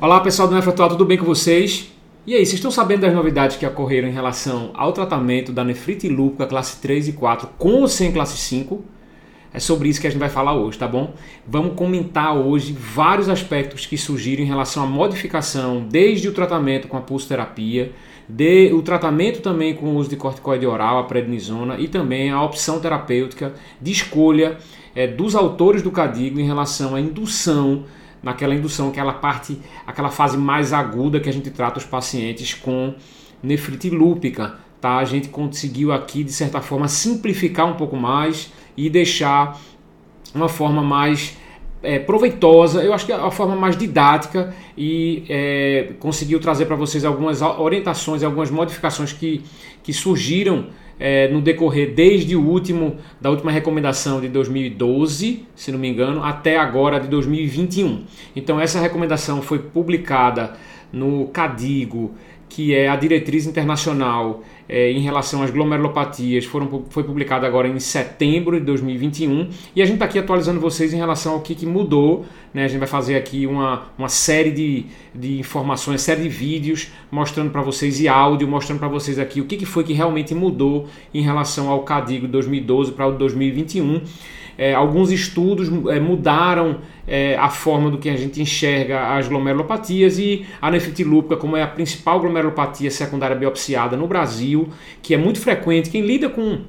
Olá pessoal do Nefrotual, tudo bem com vocês? E aí, vocês estão sabendo das novidades que ocorreram em relação ao tratamento da nefrite lúpica classe 3 e 4 com ou sem classe 5? É sobre isso que a gente vai falar hoje, tá bom? Vamos comentar hoje vários aspectos que surgiram em relação à modificação, desde o tratamento com a pulsoterapia, de, o tratamento também com o uso de corticoide oral, a prednisona, e também a opção terapêutica de escolha é, dos autores do CADIGO em relação à indução naquela indução, aquela parte, aquela fase mais aguda que a gente trata os pacientes com nefrite lúpica. Tá? A gente conseguiu aqui, de certa forma, simplificar um pouco mais e deixar uma forma mais é, proveitosa, eu acho que é a forma mais didática e é, conseguiu trazer para vocês algumas orientações, algumas modificações que, que surgiram é, no decorrer desde o último da última recomendação de 2012, se não me engano, até agora de 2021. Então essa recomendação foi publicada no Cadigo que é a diretriz internacional é, em relação às glomerulopatias, foram, foi publicada agora em setembro de 2021 e a gente está aqui atualizando vocês em relação ao que, que mudou. Né? A gente vai fazer aqui uma, uma série de, de informações, série de vídeos mostrando para vocês e áudio mostrando para vocês aqui o que, que foi que realmente mudou em relação ao CADIGO 2012 para o 2021. É, alguns estudos é, mudaram é, a forma do que a gente enxerga as glomerulopatias e a nefrite lúpica, como é a principal glomerulopatia secundária biopsiada no Brasil, que é muito frequente. Quem lida com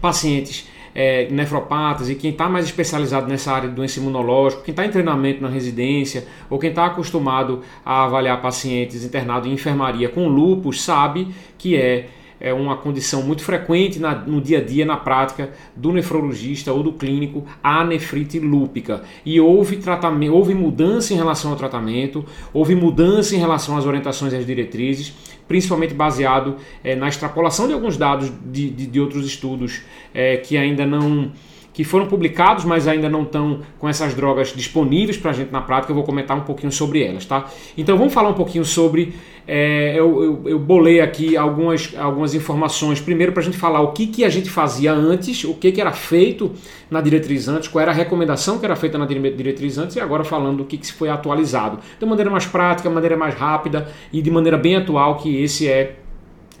pacientes é, nefropatas e quem está mais especializado nessa área de doença imunológica, quem está em treinamento na residência ou quem está acostumado a avaliar pacientes internados em enfermaria com lúpus, sabe que é é uma condição muito frequente na, no dia a dia, na prática do nefrologista ou do clínico, a nefrite lúpica. E houve, tratamento, houve mudança em relação ao tratamento, houve mudança em relação às orientações e às diretrizes, principalmente baseado é, na extrapolação de alguns dados de, de, de outros estudos é, que ainda não que foram publicados, mas ainda não estão com essas drogas disponíveis para a gente na prática. Eu vou comentar um pouquinho sobre elas, tá? Então vamos falar um pouquinho sobre. É, eu, eu, eu, bolei aqui algumas, algumas informações. Primeiro, para a gente falar o que, que a gente fazia antes, o que, que era feito na diretriz antes, qual era a recomendação que era feita na diretriz antes, e agora falando do que, que foi atualizado. De maneira mais prática, de maneira mais rápida e de maneira bem atual, que esse é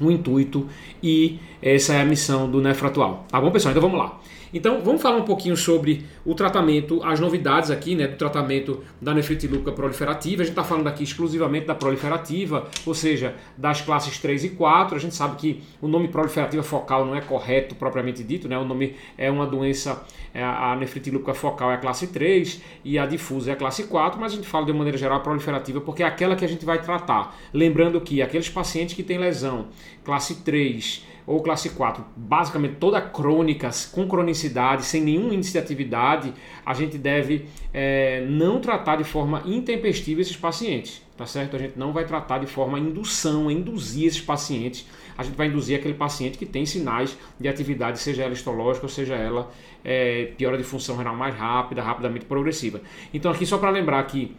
o intuito e essa é a missão do Nefro atual. Tá bom, pessoal? Então vamos lá. Então, vamos falar um pouquinho sobre o tratamento, as novidades aqui, né, do tratamento da nefrite lúpica proliferativa. A gente está falando aqui exclusivamente da proliferativa, ou seja, das classes 3 e 4. A gente sabe que o nome proliferativa focal não é correto propriamente dito, né? O nome é uma doença, é a nefrite lúpica focal é a classe 3 e a difusa é a classe 4, mas a gente fala de maneira geral proliferativa porque é aquela que a gente vai tratar. Lembrando que aqueles pacientes que têm lesão classe 3 ou classe 4, basicamente toda crônica, com cronicidade, sem nenhum índice de atividade, a gente deve é, não tratar de forma intempestiva esses pacientes, tá certo? A gente não vai tratar de forma indução, induzir esses pacientes. A gente vai induzir aquele paciente que tem sinais de atividade, seja ela histológica ou seja ela é, piora de função renal mais rápida, rapidamente progressiva. Então aqui só para lembrar que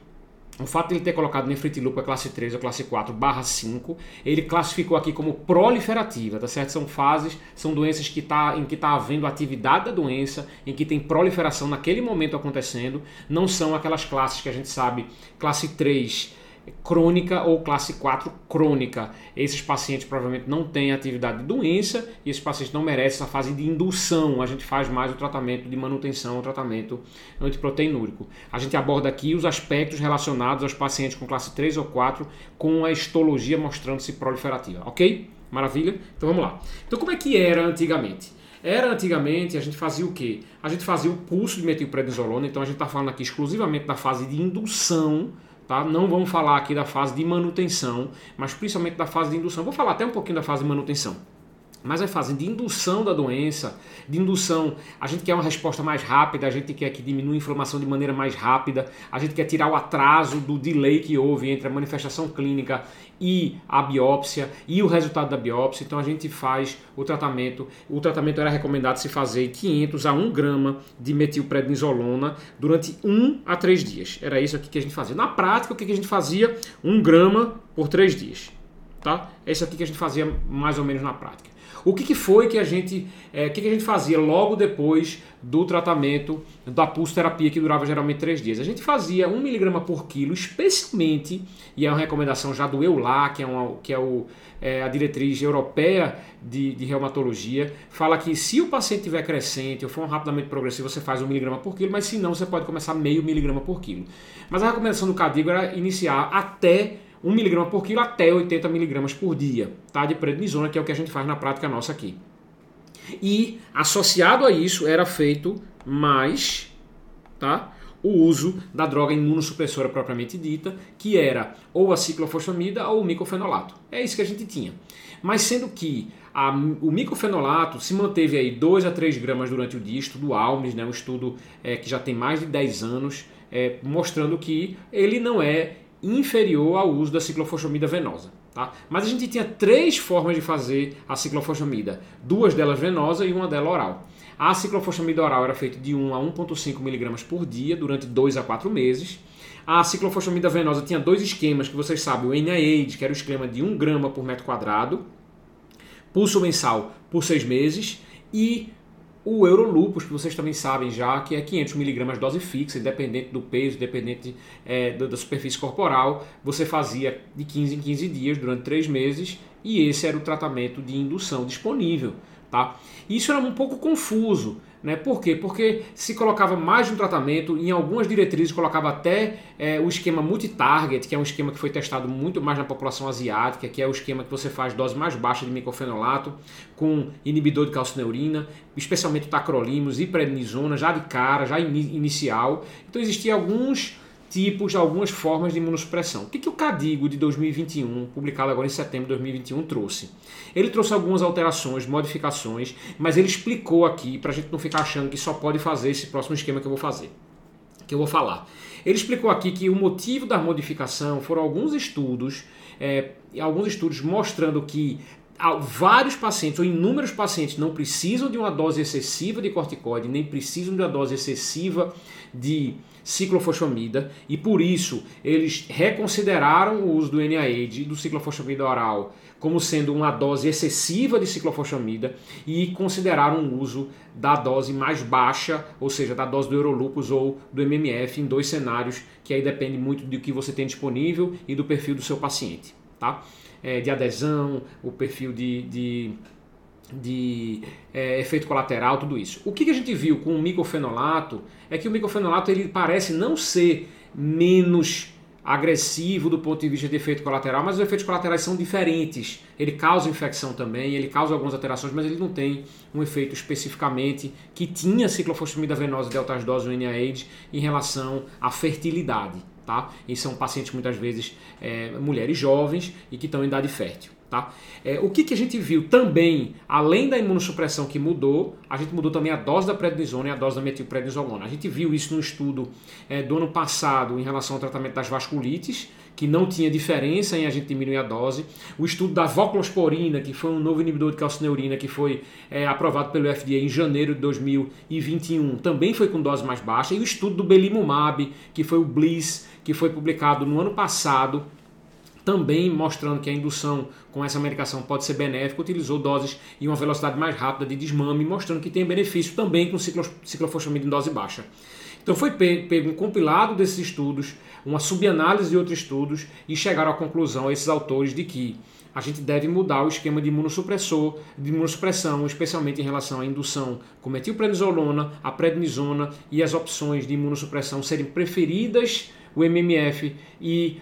o fato de ele ter colocado nefrite lúpica classe 3 ou classe 4 barra 5, ele classificou aqui como proliferativa, tá certo? São fases, são doenças que tá, em que está havendo atividade da doença, em que tem proliferação naquele momento acontecendo, não são aquelas classes que a gente sabe, classe 3 crônica ou classe 4 crônica. Esses pacientes provavelmente não têm atividade de doença e esses pacientes não merecem essa fase de indução. A gente faz mais o tratamento de manutenção, o tratamento antiproteinúrico. A gente aborda aqui os aspectos relacionados aos pacientes com classe 3 ou 4 com a histologia mostrando-se proliferativa, ok? Maravilha? Então vamos lá. Então como é que era antigamente? Era antigamente, a gente fazia o quê? A gente fazia o pulso de metilprednisolona, então a gente está falando aqui exclusivamente da fase de indução Tá? Não vamos falar aqui da fase de manutenção, mas principalmente da fase de indução. Vou falar até um pouquinho da fase de manutenção. Mas a fase de indução da doença, de indução, a gente quer uma resposta mais rápida, a gente quer que diminua a inflamação de maneira mais rápida, a gente quer tirar o atraso do delay que houve entre a manifestação clínica e a biópsia e o resultado da biópsia. Então a gente faz o tratamento. O tratamento era recomendado se fazer 500 a 1 grama de metilprednisolona durante 1 a 3 dias. Era isso aqui que a gente fazia. Na prática, o que a gente fazia? 1 grama por 3 dias. tá? É isso aqui que a gente fazia mais ou menos na prática. O que, que foi que a gente, é, que, que a gente fazia logo depois do tratamento da pulsoterapia que durava geralmente três dias? A gente fazia 1 miligrama por quilo, especialmente, e é uma recomendação já do EULA, que é, uma, que é, o, é a diretriz europeia de, de, reumatologia, fala que se o paciente tiver crescente ou for um rapidamente progressivo, você faz 1 miligrama por quilo, mas se não, você pode começar meio miligrama por quilo. Mas a recomendação do Cadigo era iniciar até 1 mg por quilo até 80 mg por dia tá? de prednisona, que é o que a gente faz na prática nossa aqui. E associado a isso era feito mais tá? o uso da droga imunossupressora propriamente dita, que era ou a ciclofosfamida ou o micofenolato. É isso que a gente tinha. Mas sendo que a, o micofenolato se manteve aí 2 a 3 gramas durante o dia, estudo Almes, né, um estudo é, que já tem mais de 10 anos, é, mostrando que ele não é inferior ao uso da ciclofosfamida venosa. Tá? Mas a gente tinha três formas de fazer a ciclofosfamida, duas delas venosa e uma delas oral. A ciclofosfamida oral era feita de 1 a 1,5 mg por dia durante 2 a 4 meses. A ciclofosfamida venosa tinha dois esquemas que vocês sabem, o NIAID, que era o esquema de 1 grama por metro quadrado, pulso mensal por 6 meses, e o Eurolupus, que vocês também sabem já, que é 500mg dose fixa, independente do peso, independente é, da superfície corporal, você fazia de 15 em 15 dias durante 3 meses e esse era o tratamento de indução disponível. Tá? Isso era um pouco confuso, né? Por quê? Porque se colocava mais de um tratamento, em algumas diretrizes colocava até é, o esquema multitarget, que é um esquema que foi testado muito mais na população asiática, que é o esquema que você faz dose mais baixa de micofenolato com inibidor de calcineurina, especialmente tacrolimus e prednisona, já de cara, já in inicial. Então existia alguns tipos, algumas formas de imunossupressão. O que, que o Cadigo de 2021, publicado agora em setembro de 2021, trouxe? Ele trouxe algumas alterações, modificações, mas ele explicou aqui, para a gente não ficar achando que só pode fazer esse próximo esquema que eu vou fazer, que eu vou falar. Ele explicou aqui que o motivo da modificação foram alguns estudos, é, alguns estudos mostrando que vários pacientes ou inúmeros pacientes não precisam de uma dose excessiva de corticoide, nem precisam de uma dose excessiva de ciclofosfamida e por isso eles reconsideraram o uso do NIAID do ciclofosfamida oral como sendo uma dose excessiva de ciclofosfamida e consideraram o uso da dose mais baixa, ou seja, da dose do Eurolupus ou do MMF em dois cenários que aí depende muito do que você tem disponível e do perfil do seu paciente, tá? É, de adesão, o perfil de, de de é, efeito colateral, tudo isso. O que, que a gente viu com o micofenolato é que o micofenolato ele parece não ser menos agressivo do ponto de vista de efeito colateral, mas os efeitos colaterais são diferentes. Ele causa infecção também, ele causa algumas alterações, mas ele não tem um efeito especificamente que tinha ciclofosfamida venosa de altas doses no NIAIDS em relação à fertilidade. Tá? E são pacientes muitas vezes é, mulheres jovens e que estão em idade fértil. Tá? É, o que, que a gente viu também, além da imunossupressão que mudou, a gente mudou também a dose da prednisona e a dose da metilprednisolona. A gente viu isso no estudo é, do ano passado em relação ao tratamento das vasculites, que não tinha diferença em a gente diminuir a dose. O estudo da voclosporina, que foi um novo inibidor de calcineurina que foi é, aprovado pelo FDA em janeiro de 2021, também foi com dose mais baixa. E o estudo do belimumab, que foi o BLISS, que foi publicado no ano passado, também mostrando que a indução com essa medicação pode ser benéfica, utilizou doses e uma velocidade mais rápida de desmame, mostrando que tem benefício também com ciclofosfamida em dose baixa. Então foi pego um compilado desses estudos, uma subanálise de outros estudos e chegaram à conclusão, esses autores, de que a gente deve mudar o esquema de imunossupressor, de imunossupressão, especialmente em relação à indução com metilprednisolona, a prednisona e as opções de imunossupressão serem preferidas o MMF e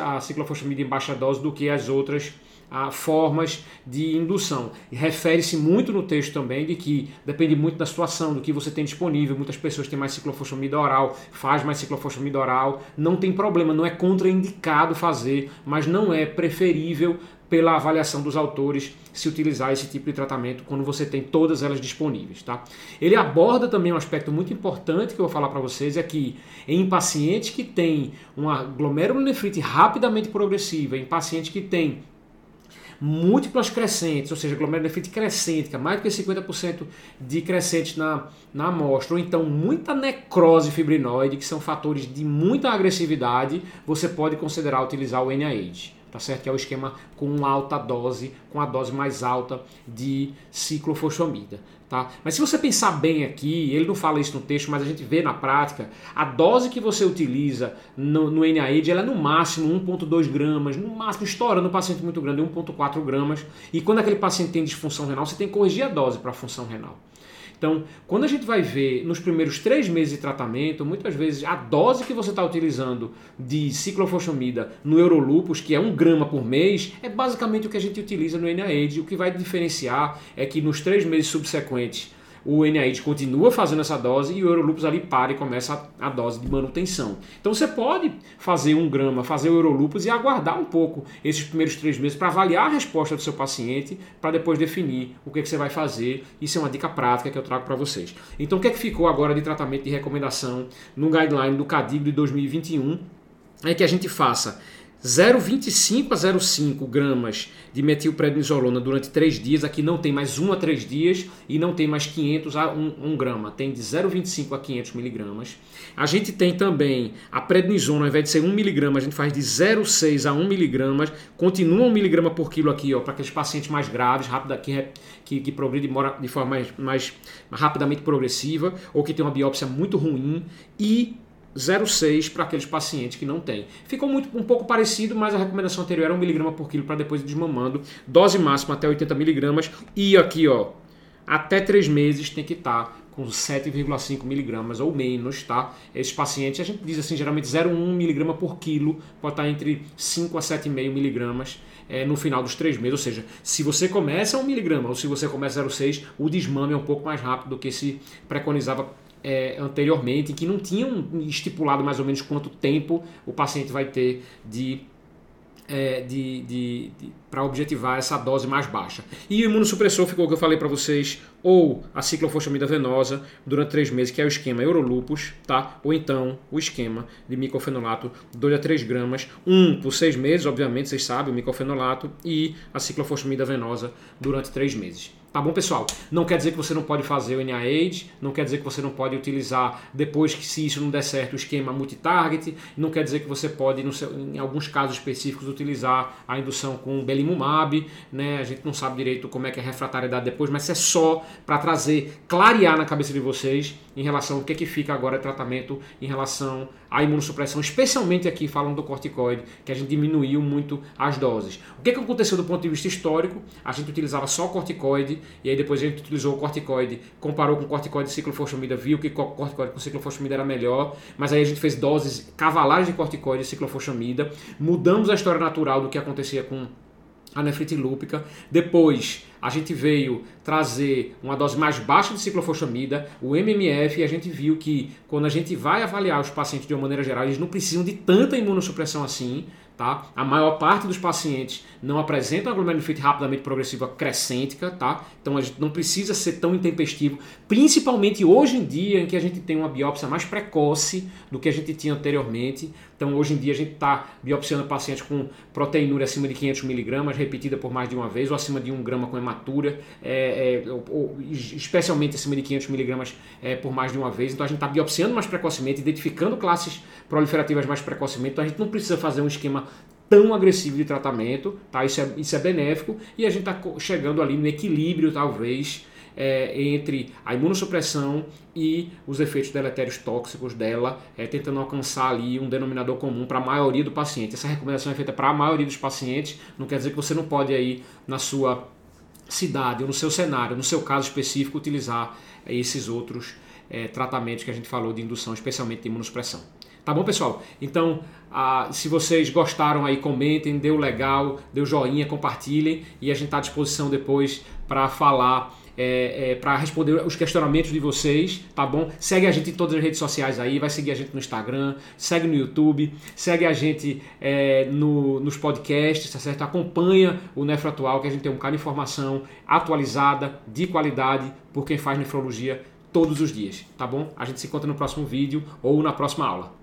a ciclofosfamida em baixa dose do que as outras a formas de indução. Refere-se muito no texto também de que depende muito da situação, do que você tem disponível. Muitas pessoas têm mais ciclofosfamida oral, faz mais ciclofosfamida oral, não tem problema, não é contraindicado fazer, mas não é preferível pela avaliação dos autores se utilizar esse tipo de tratamento quando você tem todas elas disponíveis, tá? Ele aborda também um aspecto muito importante que eu vou falar para vocês é que em pacientes que têm uma glomerulonefrite rapidamente progressiva, em pacientes que têm múltiplas crescentes, ou seja, glomerulonefrite crescente, que é mais do que 50% de crescentes na, na amostra, ou então muita necrose fibrinoide, que são fatores de muita agressividade, você pode considerar utilizar o NIH tá certo? Que é o esquema com alta dose, com a dose mais alta de ciclofosfamida, tá? Mas se você pensar bem aqui, ele não fala isso no texto, mas a gente vê na prática, a dose que você utiliza no, no ela é no máximo 1.2 gramas, no máximo, estourando no paciente muito grande, 1.4 gramas, e quando aquele paciente tem disfunção renal, você tem que corrigir a dose para a função renal. Então, quando a gente vai ver nos primeiros três meses de tratamento, muitas vezes a dose que você está utilizando de ciclofosfamida no Eurolupus, que é um grama por mês, é basicamente o que a gente utiliza no NIAID. O que vai diferenciar é que nos três meses subsequentes o NIH continua fazendo essa dose e o Eurolupus ali para e começa a, a, dose de manutenção. Então você pode fazer um grama, fazer o Eurolupus e aguardar um pouco esses primeiros três meses para avaliar a resposta do seu paciente, para depois definir o que, é que você vai fazer. Isso é uma dica prática que eu trago para vocês. Então o que é que ficou agora de tratamento de recomendação no guideline do CADIG de 2021? É que a gente faça 0,25 a 0,5 gramas de metilprednisolona durante 3 dias. Aqui não tem mais 1 a 3 dias e não tem mais 500 a 1, 1 grama. Tem de 0,25 a 500 miligramas. A gente tem também a prednisona, ao invés de ser 1 miligrama, a gente faz de 0,6 a 1 miligramas. Continua 1 miligrama por quilo aqui, ó, para aqueles pacientes mais graves, rápido, que, que, que progride de forma mais, mais rapidamente progressiva ou que tem uma biópsia muito ruim. E 0,6 para aqueles pacientes que não têm. Ficou muito, um pouco parecido, mas a recomendação anterior era 1 mg por quilo para depois desmamando. Dose máxima até 80 mg. E aqui, ó, até 3 meses tem que estar tá com 7,5 miligramas ou menos, tá? Esses pacientes, a gente diz assim, geralmente 0,1 miligrama por quilo, pode estar tá entre 5 a 7,5 miligramas é, no final dos 3 meses. Ou seja, se você começa 1 miligrama ou se você começa 0,6, o desmame é um pouco mais rápido do que se preconizava é, anteriormente, que não tinham estipulado mais ou menos quanto tempo o paciente vai ter de, é, de, de, de para objetivar essa dose mais baixa. E o imunossupressor ficou o que eu falei para vocês, ou a ciclofosfamida venosa durante três meses, que é o esquema Eurolupus, tá? Ou então o esquema de micofenolato 2 a 3 gramas, um por seis meses, obviamente, vocês sabem, o micofenolato, e a ciclofosfamida venosa durante três meses. Tá bom, pessoal? Não quer dizer que você não pode fazer o NIH, não quer dizer que você não pode utilizar, depois que se isso não der certo, o esquema multitarget, não quer dizer que você pode, seu, em alguns casos específicos, utilizar a indução com belimumab, né? A gente não sabe direito como é que é a refratariedade depois, mas é só para trazer, clarear na cabeça de vocês em relação ao que, que fica agora tratamento em relação à imunossupressão, especialmente aqui falando do corticoide, que a gente diminuiu muito as doses. O que, que aconteceu do ponto de vista histórico? A gente utilizava só corticoide e aí depois a gente utilizou o corticoide, comparou com o corticoide de ciclofosfamida, viu que o corticoide com ciclofosfamida era melhor, mas aí a gente fez doses cavalares de corticoide e ciclofosfamida, mudamos a história natural do que acontecia com a nefrite lúpica. Depois a gente veio trazer uma dose mais baixa de ciclofosfamida, o MMF, e a gente viu que quando a gente vai avaliar os pacientes de uma maneira geral, eles não precisam de tanta imunossupressão assim. Tá? A maior parte dos pacientes não apresentam a glomerulonefrite rapidamente progressiva crescêntica, tá? Então a gente não precisa ser tão intempestivo, principalmente hoje em dia em que a gente tem uma biópsia mais precoce do que a gente tinha anteriormente. Então hoje em dia a gente está biopsiando pacientes com proteinúria acima de 500 miligramas, repetida por mais de uma vez, ou acima de 1 grama com hematura, é, é, ou, especialmente acima de 500 miligramas é, por mais de uma vez. Então a gente está biopsiando mais precocemente, identificando classes proliferativas mais precocemente. Então a gente não precisa fazer um esquema tão agressivo de tratamento, tá? Isso é, isso é benéfico e a gente está chegando ali no equilíbrio, talvez, é, entre a imunossupressão e os efeitos deletérios tóxicos dela, é, tentando alcançar ali um denominador comum para a maioria do paciente. Essa recomendação é feita para a maioria dos pacientes, não quer dizer que você não pode aí na sua cidade ou no seu cenário, no seu caso específico, utilizar esses outros é, tratamentos que a gente falou de indução, especialmente de imunossupressão. Tá bom, pessoal? Então, ah, se vocês gostaram aí, comentem, deu legal, deu joinha, compartilhem e a gente está à disposição depois para falar é, é, para responder os questionamentos de vocês, tá bom? Segue a gente em todas as redes sociais aí, vai seguir a gente no Instagram, segue no YouTube, segue a gente é, no, nos podcasts, tá certo? Acompanha o Nefro Atual, que a gente tem um bocado de informação atualizada, de qualidade, por quem faz nefrologia todos os dias, tá bom? A gente se encontra no próximo vídeo ou na próxima aula.